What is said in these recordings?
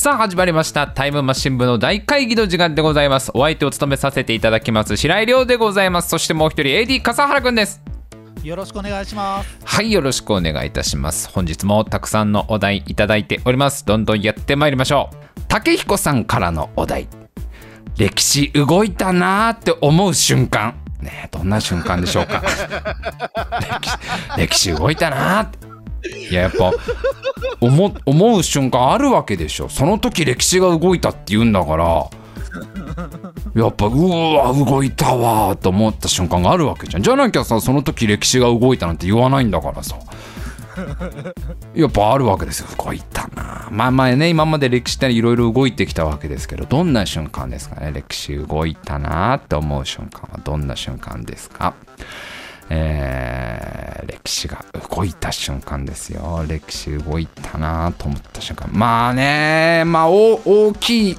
さあ始まりました。タイムマシン部の大会議の時間でございます。お相手を務めさせていただきます白井亮でございます。そしてもう一人 AD 笠原くんです。よろしくお願いします。はいよろしくお願いいたします。本日もたくさんのお題いただいております。どんどんやってまいりましょう。竹彦さんからのお題。歴史動いたなーって思う瞬間。ねどんな瞬間でしょうか。歴史歴史動いたなーっていややっぱ思思う瞬間あるわけでしょ。その時歴史が動いたって言うんだから。やっぱうわ動いたわと思った瞬間があるわけじゃん。じゃなきゃさその時歴史が動いたなんて言わないんだからさ。やっぱあるわけですよ。動いたな。まあまあね今まで歴史っていろいろ動いてきたわけですけどどんな瞬間ですかね。歴史動いたなって思う瞬間はどんな瞬間ですか。えー、歴史が動いた瞬間ですよ。歴史動いたなと思った瞬間。まあねまあ大きい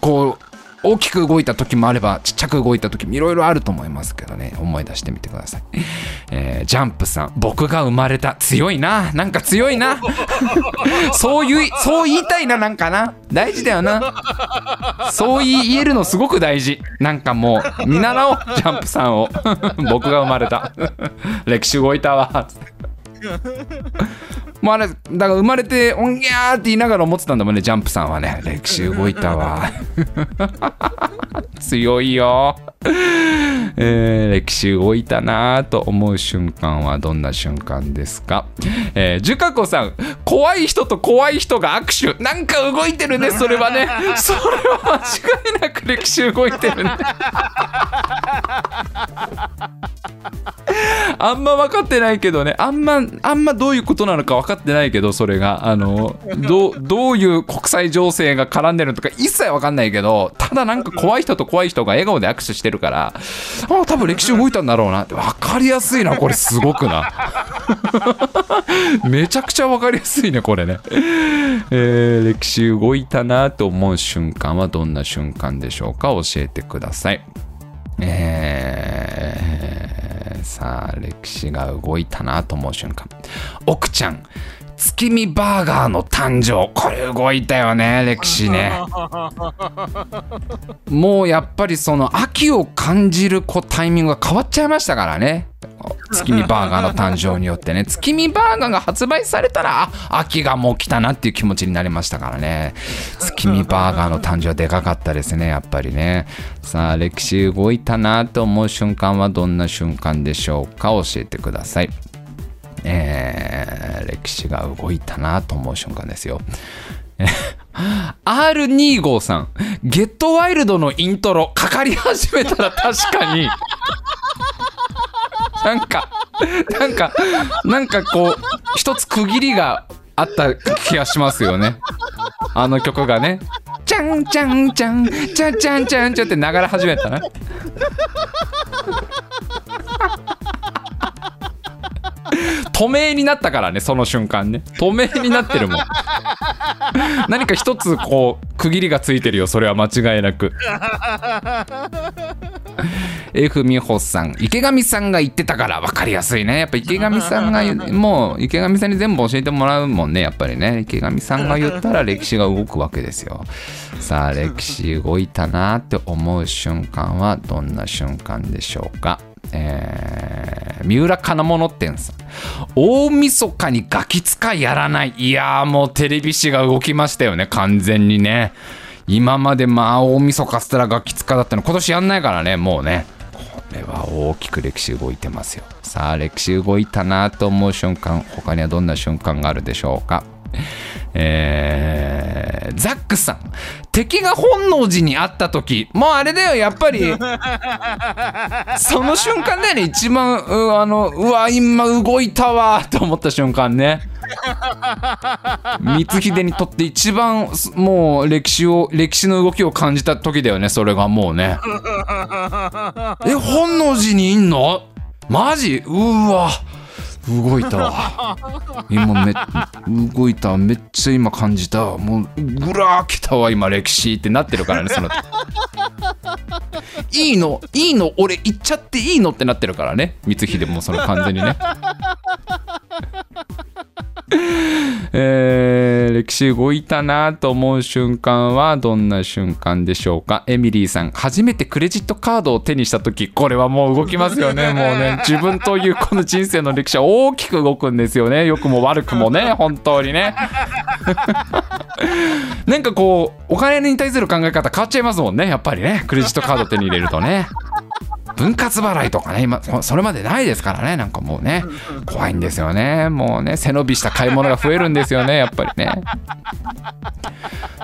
こう大きく動いた時もあればちっちゃく動いた時もいろいろあると思いますけどね。思い出してみてください、えー、ジャンプさん僕が生まれた強いな。なんか強いな。そういうそう言いたいななんかな。大事だよな。そう言えるのすごく大事。なんかもう見習おうジャンプさんを。僕が生まれた。歴史動いたわもうあれだから生まれておんぎゃーって言いながら思ってたんだもんねジャンプさんはね。歴史動いたわ。強いよ、えー、歴史動いたなと思う瞬間はどんな瞬間ですか？えー、ジュカコさん怖い人と怖い人が握手。なんか動いてるねそれはね。それは間違いなく歴史動いてるねあんま分かってないけどね。あんまあんまどういうことなのか分かってないけどそれが。あのどどういう国際情勢が絡んでるのか一切分かんないけどただなんか怖い人と怖い人が笑顔で握手してるからあ多分歴史動いたんだろうな。って分かりやすいなこれすごくな。めちゃくちゃ分かりやすいねこれね、えー、歴史動いたなと思う瞬間はどんな瞬間でしょうか？教えてください。えー、さあ、歴史が動いたなと思う瞬間。奥ちゃん、月見バーガーの誕生。これ動いたよね、歴史ね。もうやっぱりその秋を感じるこうタイミングが変わっちゃいましたからね。月見バーガーの誕生によってね。月見バーガーが発売されたら秋がもう来たなっていう気持ちになりましたからね。月見バーガーの誕生はでかかったですねやっぱりね。さあ歴史動いたなと思う瞬間はどんな瞬間でしょうか？教えてください。えー、歴史が動いたなと思う瞬間ですよ。R25 さん、ゲットワイルドのイントロかかり始めたら確かに。なんか、なんか、なんかこう、一つ区切りがあった気がしますよね。あの曲がね。ちゃんちゃんちゃん、ちゃんちゃんちゃんちゃんって流れ始めたな。透明になったからねその瞬間ね透明になってるもん何か一つこう区切りがついてるよそれは間違いなく F 美穂さん。池上さんが言ってたから分かりやすいね。やっぱ池上さんが もう池上さんに全部教えてもらうもんねやっぱりね。池上さんが言ったら歴史が動くわけですよ。さあ歴史動いたなって思う瞬間はどんな瞬間でしょうか。えー、三浦金物店さん。大晦日にガキ使いやらない。いやーもうテレビ誌が動きましたよね。完全にね。今までまあ大晦日っつったらガキ使だったの。今年やんないからねもうね。これは大きく歴史動いてますよ。さあ歴史動いたなと思う瞬間他にはどんな瞬間があるでしょうか？えー、ザックさん。敵が本能寺にあった時もうあれだよやっぱり。その瞬間だよね一番うあのうわ今動いたわと思った瞬間ね光秀にとって一番もう歴史を歴史の動きを感じた時だよねそれがもうね。え本能寺にいんの？マジ？うわ。動いたわ。今め動いた。めっちゃ今感じたもうぐらー来たわ今歴史ってなってるからねその。いいの？いいの？俺行っちゃっていいの？ってなってるからね。光秀もその完全にねえー歴史動いたなと思う瞬間はどんな瞬間でしょうか？エミリーさん初めてクレジットカードを手にした時これはもう動きますよね。もうね自分というこの人生の歴史は大きく動くんですよね。良くも悪くもね。本当にね。なんかこうお金に対する考え方変わっちゃいますもんね。やっぱりね。クレジットカード手に入れるとね分割払いとかね今そそれまでないですからねなんかもうね怖いんですよね。もうね背伸びした買い物が増えるんですよね やっぱりね。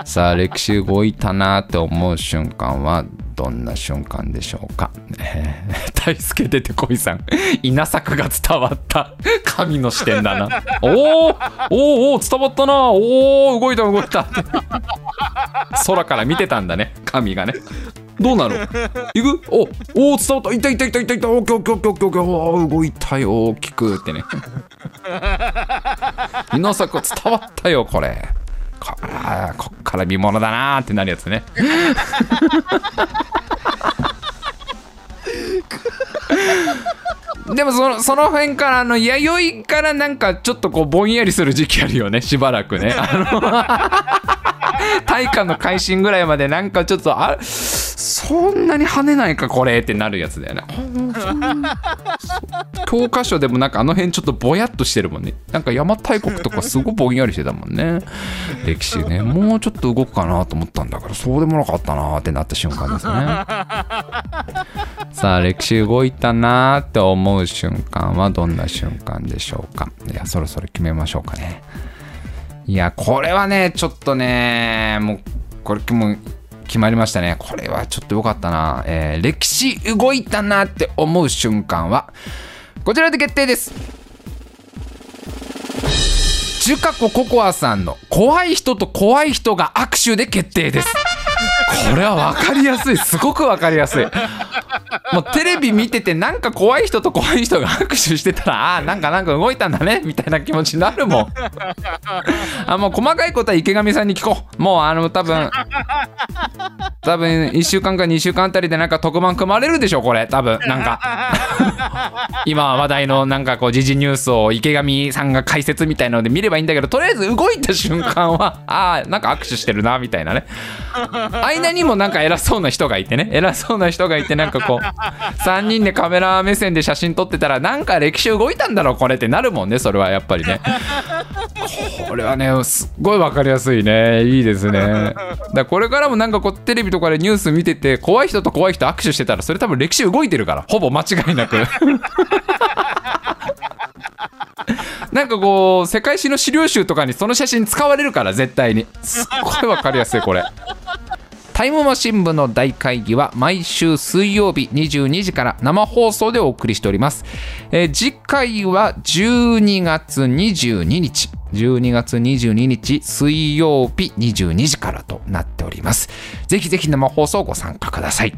さあ歴史動いたなって思う瞬間はどんな瞬間でしょうか、えー、大輔出てこいさん。稲作が伝わった。神の視点だな。おーおーおー伝わったな。おー動いた動いた空から見てたんだね神がねどうなの？行く？おおー伝わった。いたいたいたいたい。たオッケーオッケーオッケーオッケーオッケーおー動いたよ。大きく。ってね。稲作伝わったよこれ。ここっから見ものだなーってなるやつね。でもそのその辺からあの弥生からなんかちょっとこうぼんやりする時期あるよね。しばらくね。あの大化の改新ぐらいまでなんかちょっとあそんなに跳ねないかこれってなるやつだよね教科書でもなんかあの辺ちょっとぼやっとしてるもんね。なんか邪馬台国とかすごいぼんやりしてたもんね。歴史ね。もうちょっと動くかなと思ったんだけどそうでもなかったなってなった瞬間ですね。さあ歴史動いたなーって思う瞬間はどんな瞬間でしょうか。いやそろそろ決めましょうかね。いやこれはねちょっとねもうこれもう決まりましたね。これはちょっと良かったな、えー歴史動いたなって思う瞬間はこちらで決定です。中華子ココアさんの怖い人と怖い人が握手で決定です。これは分かりやすい。すごく分かりやすい。もうテレビ見ててなんか怖い人と怖い人が握手してたらあなんかなんか動いたんだねみたいな気持ちになるもん。あもう細かいことは池上さんに聞こう。もうあの多分多分1週間か2週間あたりでなんか特番組まれるでしょこれ。多分なんか。今話題のなんかこう時事ニュースを池上さんが解説みたいなので見ればいいんだけどとりあえず動いた瞬間は ああなんか握手してるなみたいなね。間にもなんか偉そうな人がいてね。偉そうな人がいてなんかこう3人でカメラ目線で写真撮ってたらなんか歴史動いたんだろうこれってなるもんねそれはやっぱりね。これはねすっごい分かりやすいね。いいですね。だからこれからもなんかこうテレビとかでニュース見てて怖い人と怖い人握手してたらそれ多分歴史動いてるからほぼ間違いなく なんかこう世界史の資料集とかにその写真使われるから絶対にすっごい分かりやすいこれタイムマシン部の大会議は毎週水曜日22時から生放送でお送りしております。えー次回は12月22日。12月22日水曜日22時からとなっております。ぜひぜひ生放送ご参加ください。